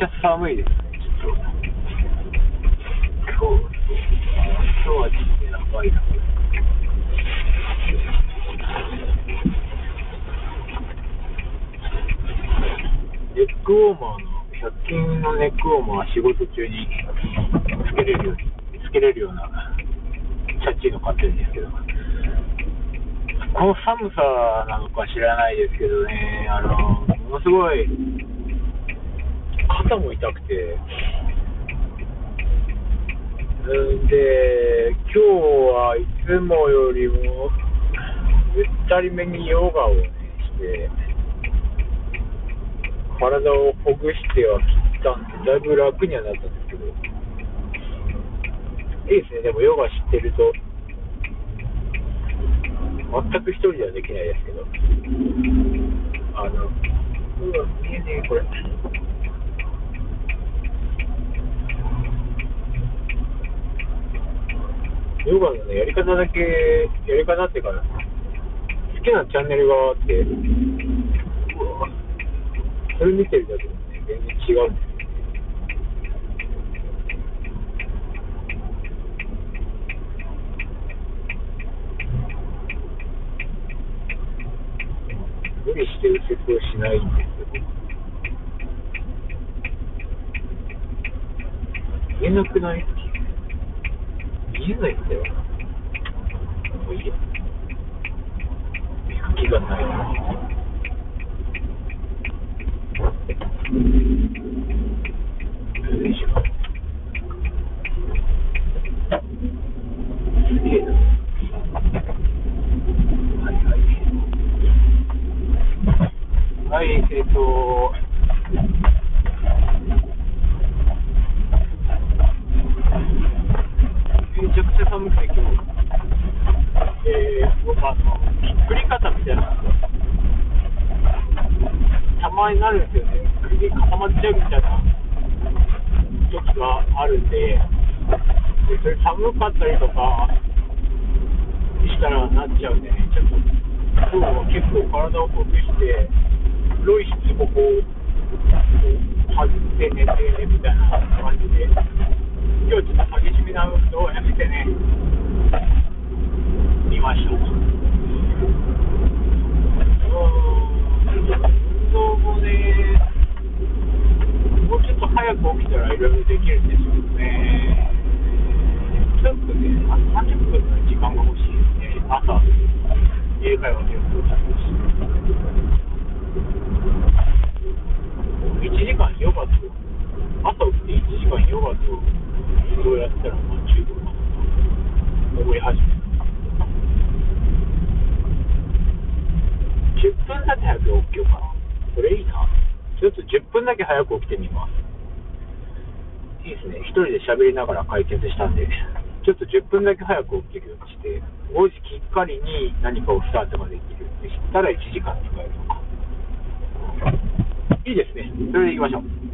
ちゃ寒いですね、ちょっと。今日、今日は人生長いな。ネックウォーマーの、100均のネックウォーマーは仕事中につけれるように、つけれるような、チャッチーの買ってるんですけど、この寒さなのか知らないですけどね、あの、ものすごい、肩も痛くて、んで、今日はいつもよりも、ゆったりめにヨガをね、して、体をほぐしては切ったんで、だいぶ楽にはなったんですけど、いいですね、でもヨガ知ってると、全く一人ではできないですけど、あの、うわ、見えねえ、これ。ヨガのね、やり方だけ、やり方っていうか、好きなチャンネルがあって、それ見てるだけでもね、全然違うんですよ。無理して右折をしないんですよ。見えなくない？見えないんだよ。もういいや。行く気がないな。よいしょ。すげえな。はいはい。はい、えっ、と、まになるんですよね。首固まっちゃうみたいな。時があるんで、でそれ寒かったりとか。したらなっちゃうんでね、ちょっと今日は結構体をほぐして、黒い質もこう、っと早く起きたらいろいろできるんですけどね、ちょっとね、あ30分の時間が欲しいですね、朝、英会話でよく歌ってし1時間ヨガと、朝起きて1時間ヨガと運動やったら、まあ十分かなと思い始めた。10分だけ早く起きようかな。それいいな。ちょっと10分だけ早く起きてみます。いいですね。一人で喋りながら解決したんで、ちょっと10分だけ早く起きるようにして、5時きっかりに何かをスタートができるって知ったら1時間使えるとか。いいですね。それでいきましょう。